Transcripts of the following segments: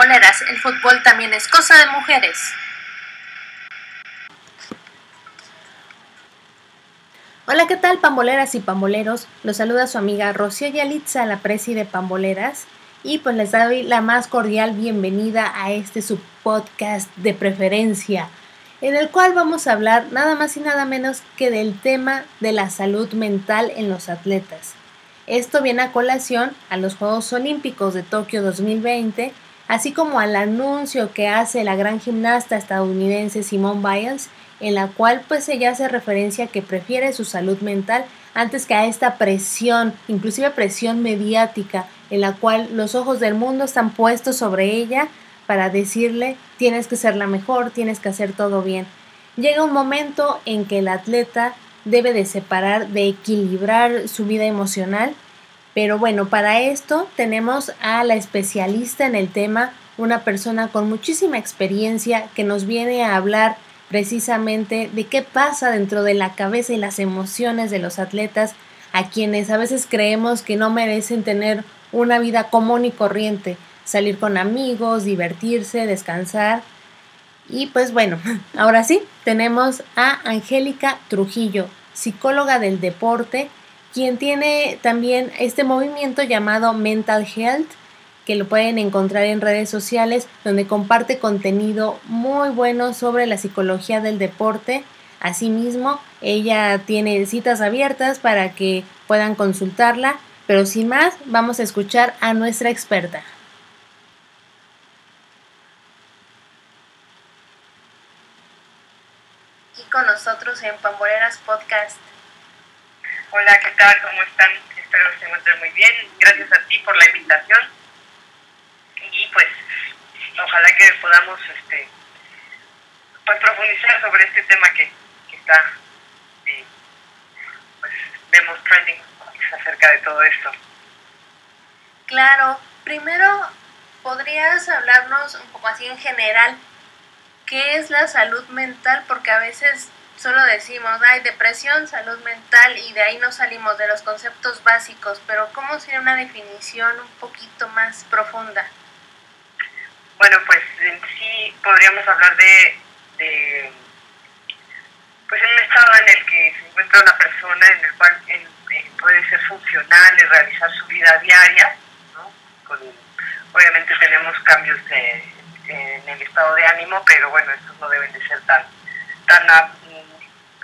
Pamboleras, el fútbol también es cosa de mujeres. Hola, ¿qué tal pamboleras y pamboleros? Los saluda su amiga Rocío Yalitza, la presi de Pamboleras, y pues les doy la más cordial bienvenida a este subpodcast de preferencia, en el cual vamos a hablar nada más y nada menos que del tema de la salud mental en los atletas. Esto viene a colación a los Juegos Olímpicos de Tokio 2020, así como al anuncio que hace la gran gimnasta estadounidense Simone Biles, en la cual pues ella hace referencia que prefiere su salud mental antes que a esta presión, inclusive presión mediática, en la cual los ojos del mundo están puestos sobre ella para decirle tienes que ser la mejor, tienes que hacer todo bien. Llega un momento en que el atleta debe de separar, de equilibrar su vida emocional. Pero bueno, para esto tenemos a la especialista en el tema, una persona con muchísima experiencia que nos viene a hablar precisamente de qué pasa dentro de la cabeza y las emociones de los atletas a quienes a veces creemos que no merecen tener una vida común y corriente, salir con amigos, divertirse, descansar. Y pues bueno, ahora sí, tenemos a Angélica Trujillo, psicóloga del deporte, quien tiene también este movimiento llamado Mental Health, que lo pueden encontrar en redes sociales, donde comparte contenido muy bueno sobre la psicología del deporte. Asimismo, ella tiene citas abiertas para que puedan consultarla, pero sin más, vamos a escuchar a nuestra experta. con nosotros en Pamboleras Podcast. Hola, ¿qué tal? ¿Cómo están? Espero que se encuentren muy bien. Gracias a ti por la invitación. Y pues, ojalá que podamos este, pues, profundizar sobre este tema que, que está, y, pues vemos trending acerca de todo esto. Claro, primero, ¿podrías hablarnos un poco así en general qué es la salud mental, porque a veces solo decimos, hay depresión, salud mental, y de ahí no salimos de los conceptos básicos, pero ¿cómo sería una definición un poquito más profunda? Bueno, pues en sí podríamos hablar de, de pues en un estado en el que se encuentra una persona en el cual puede ser funcional y realizar su vida diaria, ¿no? Obviamente tenemos cambios de en el estado de ánimo, pero bueno, estos no deben de ser tan, tan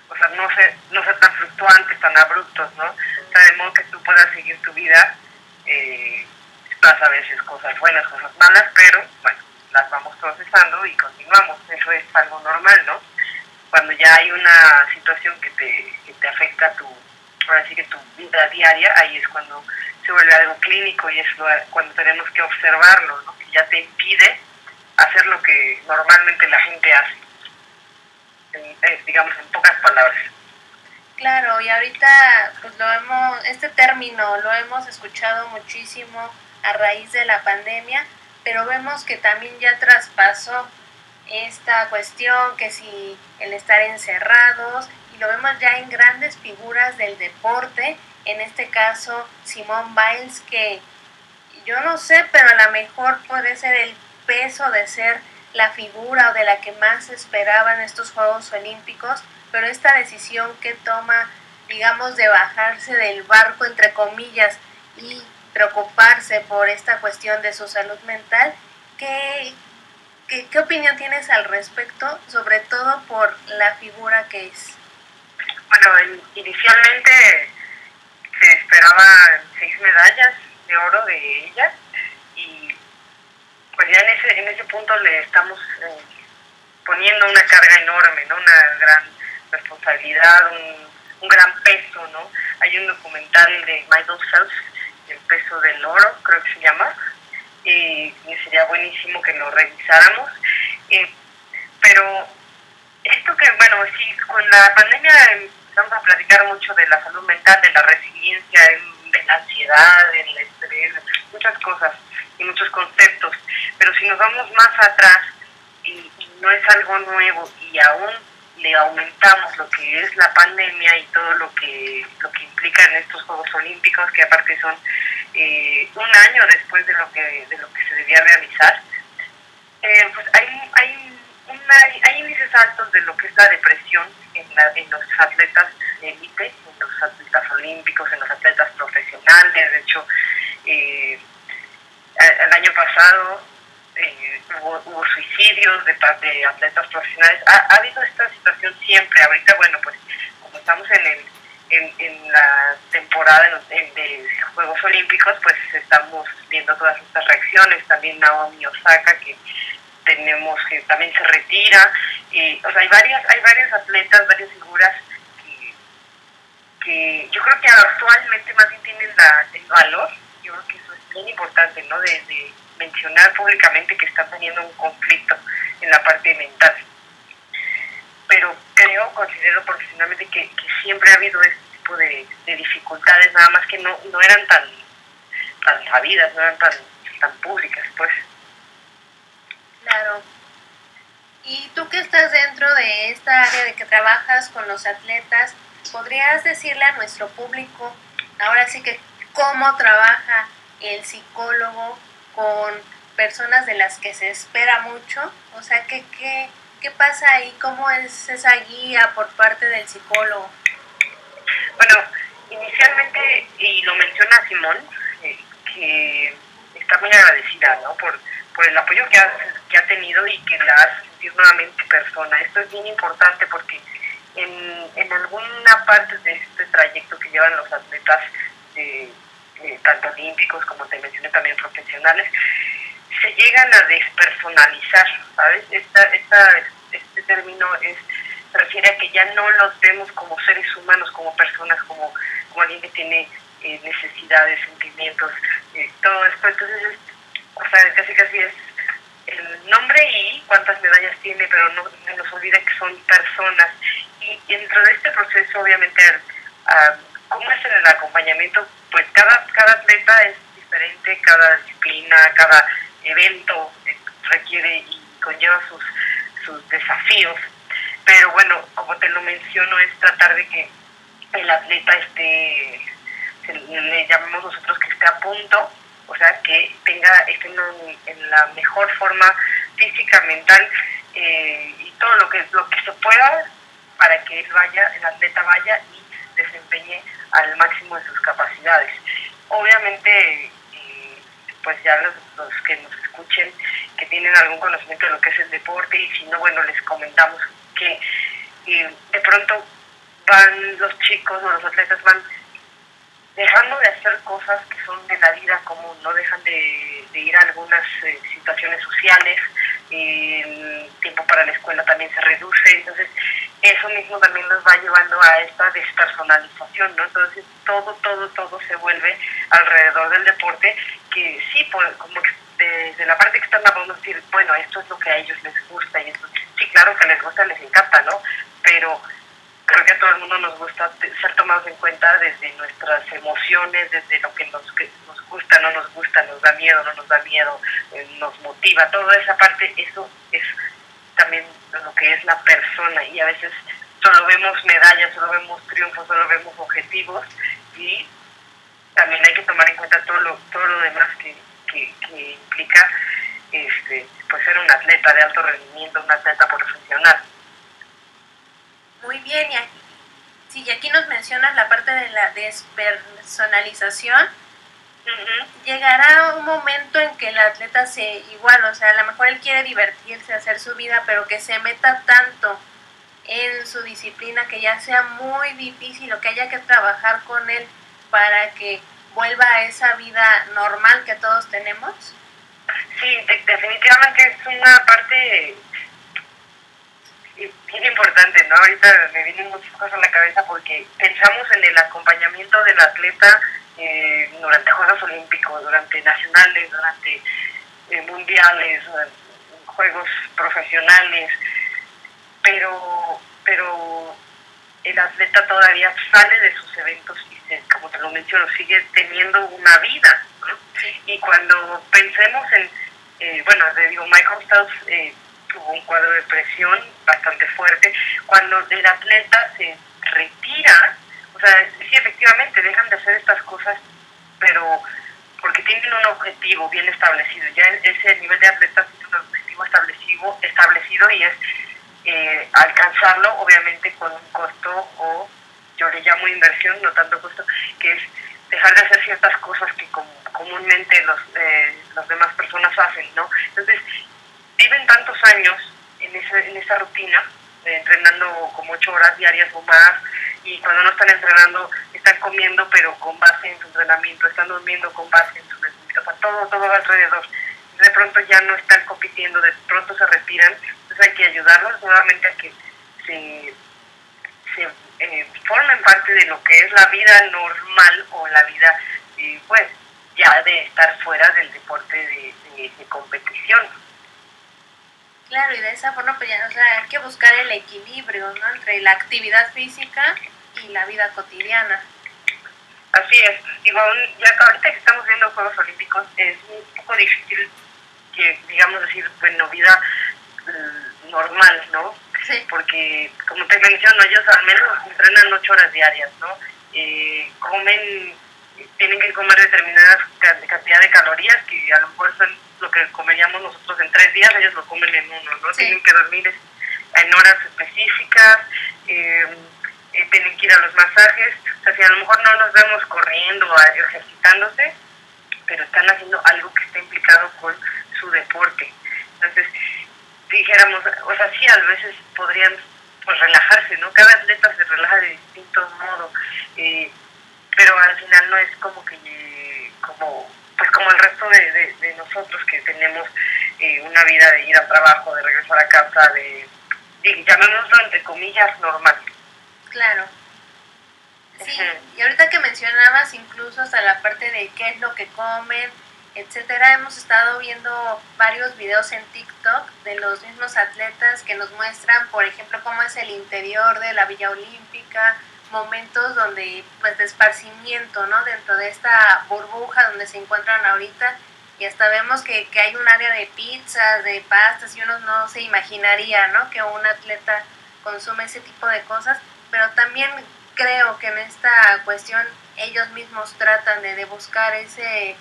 o sea, no ser, no ser tan fluctuantes, tan abruptos, ¿no? O sea, de modo que tú puedas seguir tu vida, eh, pasa a veces cosas buenas, cosas malas, pero bueno, las vamos procesando y continuamos, eso es algo normal, ¿no? Cuando ya hay una situación que te, que te afecta tu, ahora sí que tu vida diaria, ahí es cuando se vuelve algo clínico y es cuando tenemos que observarlo, ¿no? Que ya te impide hacer lo que normalmente la gente hace, digamos en pocas palabras. Claro, y ahorita pues lo hemos, este término lo hemos escuchado muchísimo a raíz de la pandemia, pero vemos que también ya traspasó esta cuestión que si el estar encerrados y lo vemos ya en grandes figuras del deporte, en este caso Simone Biles que yo no sé, pero a lo mejor puede ser el peso de ser la figura o de la que más esperaban estos Juegos Olímpicos, pero esta decisión que toma, digamos, de bajarse del barco, entre comillas, y preocuparse por esta cuestión de su salud mental, ¿qué, qué, opinión tienes al respecto, sobre todo por la figura que es? Bueno, inicialmente se esperaban seis medallas de oro de ella pues ya en ese, en ese punto le estamos eh, poniendo una carga enorme, ¿no? Una gran responsabilidad, un, un gran peso, ¿no? Hay un documental de Michael Phelps, El peso del oro, creo que se llama, y, sería buenísimo que lo revisáramos. Eh, pero esto que, bueno, sí, con la pandemia empezamos a platicar mucho de la salud mental, de la resiliencia, de la ansiedad, del estrés, muchas cosas y muchos conceptos, pero si nos vamos más atrás y, no es algo nuevo y aún le aumentamos lo que es la pandemia y todo lo que lo que implica en estos Juegos Olímpicos, que aparte son eh, un año después de lo que de lo que se debía realizar, Eh, pues hay, hay, una, hay índices altos de lo que es la depresión en, la, en los atletas élite, en los atletas olímpicos, en los atletas profesionales. De hecho, eh, el año pasado eh, hubo, hubo, suicidios de, de atletas profesionales. Ha, ha, habido esta situación siempre. Ahorita, bueno, pues como estamos en, el, en, en la temporada de, de, Juegos Olímpicos, pues estamos viendo todas estas reacciones. También Naomi Osaka, que tenemos que también se retira. Y, o sea, hay varias, hay varias atletas, varias figuras que, que yo creo que actualmente más bien tienen la, el valor. Yo creo que eso es bien importante, ¿no? De, de mencionar públicamente que están teniendo un conflicto en la parte mental. Pero creo, considero profesionalmente que, que siempre ha habido este tipo de, de, dificultades, nada más que no, no eran tan, tan sabidas, no eran tan, tan públicas, pues. Claro. Y tú que estás dentro de esta área de que trabajas con los atletas, ¿podrías decirle a nuestro público, ahora sí que, cómo trabaja el psicólogo con personas de las que se espera mucho? O sea, ¿qué, qué, qué pasa ahí? ¿Cómo es esa guía por parte del psicólogo? Bueno, inicialmente, y lo menciona Simón, eh, que está muy agradecida ¿no? por, por el apoyo que ha, que ha tenido y que la hace sentir nuevamente persona. Esto es bien importante porque en, en alguna parte de este trayecto que llevan los atletas, eh, eh, tanto olímpicos como te mencioné también profesionales, se llegan a despersonalizar, ¿sabes? Esta, esta, este término es, se refiere a que ya no los vemos como seres humanos, como personas, como, como alguien que tiene eh, necesidades, sentimientos, eh, todo esto. Entonces, es, o sea, casi casi es el nombre y cuántas medallas tiene, pero no nos olvida que son personas. Y dentro de este proceso, obviamente, uh, ¿cómo es el acompañamiento? Pues cada, cada atleta es diferente, cada disciplina, cada evento requiere y conlleva sus, sus desafíos. Pero bueno, como te lo menciono, es tratar de que el atleta esté, le llamamos nosotros que esté a punto, o sea, que tenga, esté en, en la mejor forma física, mental eh, y todo lo que, lo que se pueda para que él vaya, el atleta vaya y desempeñe al máximo de sus capacidades. Obviamente, eh, pues ya los, los, que nos escuchen, que tienen algún conocimiento de lo que es el deporte, y si no, bueno, les comentamos que eh, de pronto van los chicos o los atletas van dejando de hacer cosas que son de la vida común, no dejan de, de ir a algunas eh, situaciones sociales, el tiempo para la escuela también se reduce, entonces eso mismo también nos va llevando a esta despersonalización, ¿no? Entonces todo, todo, todo se vuelve alrededor del deporte, que sí, pues, como desde la parte externa podemos decir, bueno, esto es lo que a ellos les gusta, y esto, sí, claro que les gusta, les encanta, ¿no? Pero creo que a todo el mundo nos gusta ser tomados en cuenta desde nuestras emociones, desde lo que nos, que nos gusta, no nos gusta, nos da miedo, no nos da miedo, eh, nos motiva, toda esa parte, eso es también lo que es la persona y a veces solo vemos medallas, solo vemos triunfos, solo vemos objetivos y también hay que tomar en cuenta todo lo, todo lo demás que, que, que implica este, pues ser un atleta de alto rendimiento, un atleta profesional. Muy bien, y aquí, sí, y aquí nos mencionas la parte de la despersonalización. Llegará un momento en que el atleta se igual, o sea, a lo mejor él quiere divertirse, hacer su vida, pero que se meta tanto en su disciplina que ya sea muy difícil o que haya que trabajar con él para que vuelva a esa vida normal que todos tenemos. Sí, de definitivamente es una parte bien importante, ¿no? Ahorita me vienen muchas cosas a la cabeza porque pensamos en el acompañamiento del atleta eh, durante Juegos Olímpicos, durante nacionales, durante eh, mundiales, durante juegos profesionales, pero, pero el atleta todavía sale de sus eventos y, se, como te lo menciono, sigue teniendo una vida. Y cuando pensemos en, eh, bueno, te digo, Michael Phelps eh, tuvo un cuadro de presión bastante fuerte, cuando el atleta se retira, o sea, sí, efectivamente, dejan de hacer estas cosas, pero porque tienen un objetivo bien establecido, ya ese nivel de atleta tiene un objetivo establecido, establecido y es eh, alcanzarlo, obviamente con un costo o yo le llamo inversión, no tanto costo, que es dejar de hacer ciertas cosas que comúnmente los, eh, las demás personas hacen, ¿no? Entonces, viven tantos años en esa, en esa rutina, eh, entrenando como ocho horas diarias o más, y cuando no están entrenando, están comiendo, pero con base en su entrenamiento, están durmiendo con base en su entrenamiento, o sea, todo, todo va alrededor. De pronto ya no están compitiendo, de pronto se retiran, entonces hay que ayudarlos nuevamente a que se, se eh, formen parte de lo que es la vida normal o la vida, eh, pues, ya de estar fuera del deporte de, de, competición. Claro, y de esa forma, pues ya, o sea, hay que buscar el equilibrio, ¿no? Entre la actividad física y la vida cotidiana. Así es. Digo, ya ahorita que estamos viendo Juegos Olímpicos, es un poco difícil que, digamos, decir, bueno, vida mm, normal, ¿no? Porque, como te menciono, ellos al menos entrenan ocho horas diarias, ¿no? Eh, comen, tienen que comer determinadas cantidad de calorías que a lo mejor son lo que comeríamos nosotros en tres días, ellos lo comen en uno, ¿no? Tienen que dormir en horas específicas, eh, tienen que ir a los masajes, o sea, si a lo mejor no nos vemos corriendo, o ejercitándose, pero están haciendo algo que está implicado con su deporte. Entonces, dijéramos, o sea, sí, a veces podrían pues relajarse, ¿no? Cada atleta se relaja de distinto modo, eh, pero al final no es como que, como, pues como el resto de, de, nosotros que tenemos eh, una vida de ir al trabajo, de regresar a casa, de, de llamémoslo entre comillas, normal. Claro. Sí, y ahorita que mencionabas incluso hasta la parte de qué es lo que comen, etcétera, hemos estado viendo varios videos en TikTok de los mismos atletas que nos muestran, por ejemplo, cómo es el interior de la Villa Olímpica, momentos donde, pues, de esparcimiento, ¿no? Dentro de esta burbuja donde se encuentran ahorita y hasta vemos que, que hay un área de pizzas, de pastas y uno no se imaginaría, ¿no? Que un atleta consume ese tipo de cosas, pero también creo que en esta cuestión ellos mismos tratan de, buscar ese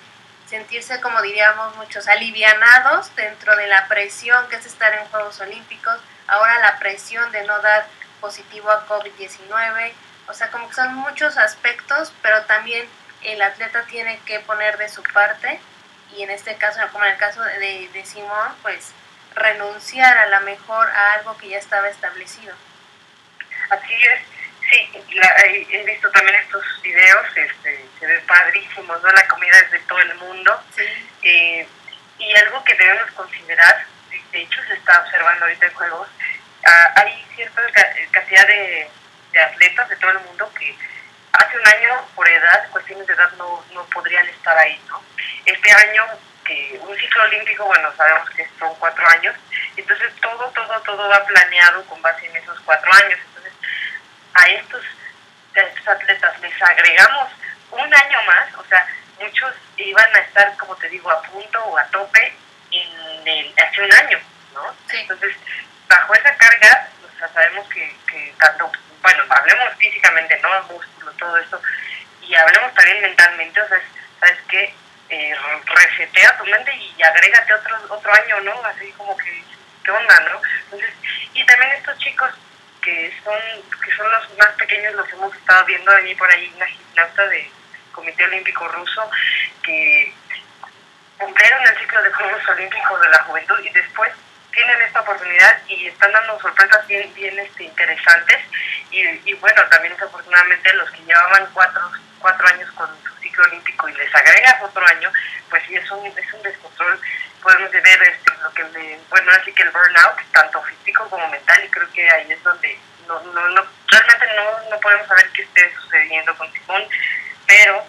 sentirse, como diríamos muchos, alivianados dentro de la presión que es estar en Juegos Olímpicos, ahora la presión de no dar positivo a COVID-19, o sea, como que son muchos aspectos, pero también el atleta tiene que poner de su parte y en este caso, como en el caso de, de Simón, pues renunciar a la mejor a algo que ya estaba establecido. Así es, Sí, he visto también estos videos, este, se ve padrísimo, ¿no? La comida es de todo el mundo. Eh, y algo que debemos considerar, de hecho se está observando ahorita en juegos, ah, hay cierta cantidad de, atletas de todo el mundo que hace un año, por edad, cuestiones de edad, no, no podrían estar ahí, ¿no? Este año, que un ciclo olímpico, bueno, sabemos que son cuatro años, entonces todo, todo, todo va planeado con base en esos cuatro años a estos, atletas les agregamos un año más, o sea, muchos iban a estar, como te digo, a punto o a tope en el, hace un año, ¿no? Entonces, bajo esa carga, sabemos que, que tanto, bueno, hablemos físicamente, ¿no? Músculo, todo esto, y hablemos también mentalmente, o sea, ¿sabes qué? Eh, resetea tu mente y agrégate otro, otro año, ¿no? Así como que, ¿qué onda, no? Entonces, y también estos chicos que son, que son los más pequeños, los hemos estado viendo ahí por ahí, una gimnasta del Comité Olímpico Ruso, que cumplieron el ciclo de Juegos Olímpicos de la Juventud y después tienen esta oportunidad y están dando sorpresas bien, bien este, interesantes. Y, y bueno, también desafortunadamente los que llevaban cuatro, cuatro años con su ciclo olímpico y les agregas otro año, pues sí es un, es un descontrol podemos ver este, lo que bueno así que el burnout tanto físico como mental y creo que ahí es donde no, no, no realmente no, no podemos saber qué esté sucediendo con Simón pero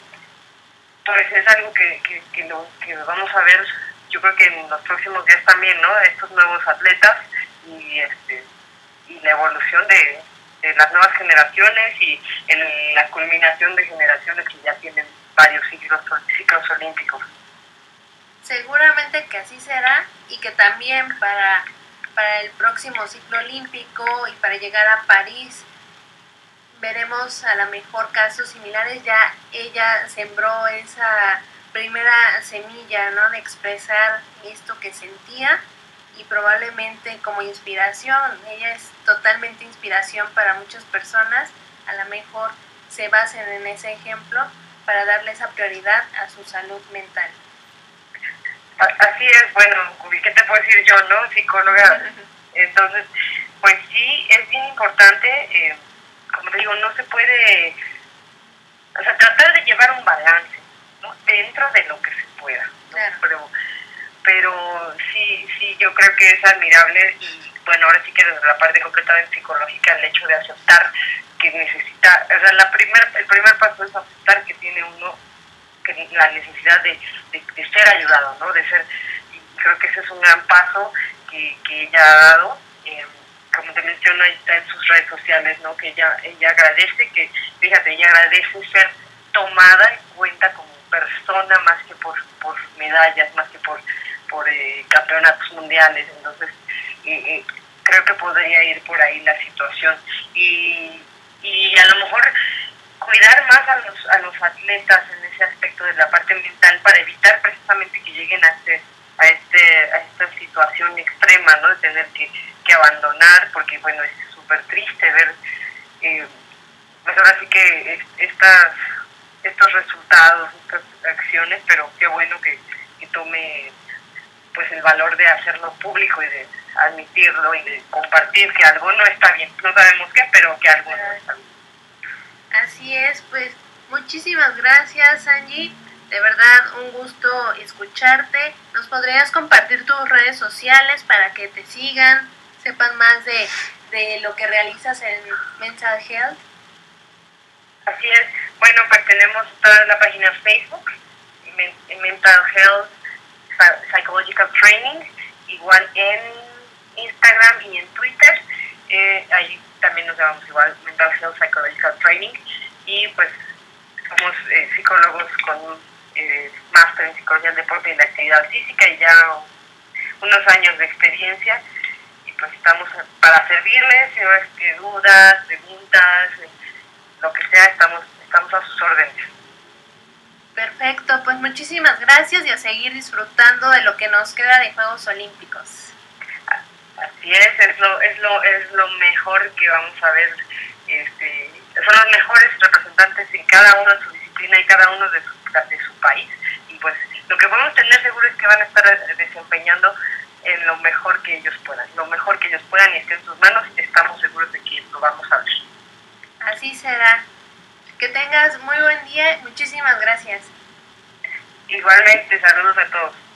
pues es algo que, que, que, lo, que vamos a ver yo creo que en los próximos días también no estos nuevos atletas y este y la evolución de, de las nuevas generaciones y en la culminación de generaciones que ya tienen varios ciclos, ciclos olímpicos seguramente que así será y que también para, para el próximo ciclo olímpico y para llegar a París veremos a lo mejor casos similares. Ya ella sembró esa primera semilla, ¿no? De expresar esto que sentía y probablemente como inspiración. Ella es totalmente inspiración para muchas personas. A lo mejor se basen en ese ejemplo para darle esa prioridad a su salud mental. Así es, bueno, ¿qué te puedo decir yo, no? Psicóloga. Entonces, pues sí, es bien importante, eh, como te digo, no se puede, o sea, tratar de llevar un balance, ¿no? Dentro de lo que se pueda. Pero, pero sí, sí, yo creo que es admirable y bueno, ahora sí que desde la parte completamente psicológica, el hecho de aceptar que necesita, o sea, la primer, el primer paso es aceptar que tiene uno la necesidad de, de, ser ayudado, ¿no? De ser, y creo que ese es un gran paso que, que ella ha dado. Eh, como te menciono, está en sus redes sociales, ¿no? Que ella, ella agradece, que, fíjate, ella agradece ser tomada en cuenta como persona más que por, por medallas, más que por, por eh, campeonatos mundiales. Entonces, eh, creo que podría ir por ahí la situación. Y, y a lo mejor cuidar más a los, a los atletas en ese aspecto de la parte mental para evitar precisamente que lleguen a, este, a, este, a esta situación extrema, ¿no? De tener que, que abandonar, porque bueno, es súper triste ver, eh, pues ahora sí que estas, estos resultados, estas acciones, pero qué bueno que, que tome pues el valor de hacerlo público y de admitirlo y de compartir que algo no está bien. No sabemos qué, pero que algo no está bien. Así es, pues muchísimas gracias Angie. De verdad, un gusto escucharte. ¿Nos podrías compartir tus redes sociales para que te sigan, sepan más de, de lo que realizas en Mental Health? Así es. Bueno, pues tenemos toda la página Facebook, Mental Health Psychological Training, igual en Instagram y en Twitter. Eh, ahí también nos llamamos igual Mental Health Psychological Training y pues somos eh, psicólogos con eh, máster en psicología del deporte y la actividad física y ya unos años de experiencia y pues estamos para servirles, si que dudas, preguntas, eh, lo que sea, estamos, estamos a sus órdenes. Perfecto, pues muchísimas gracias y a seguir disfrutando de lo que nos queda de Juegos Olímpicos. Así es, es lo, es lo, es lo mejor que vamos a ver. Este, son los mejores representantes en cada uno de su disciplina y cada uno de su, de su país. Y pues lo que podemos tener seguro es que van a estar desempeñando en lo mejor que ellos puedan. Lo mejor que ellos puedan y esté en sus manos, estamos seguros de que lo vamos a ver. Así será. Que tengas muy buen día. Muchísimas gracias. Igualmente, saludos a todos.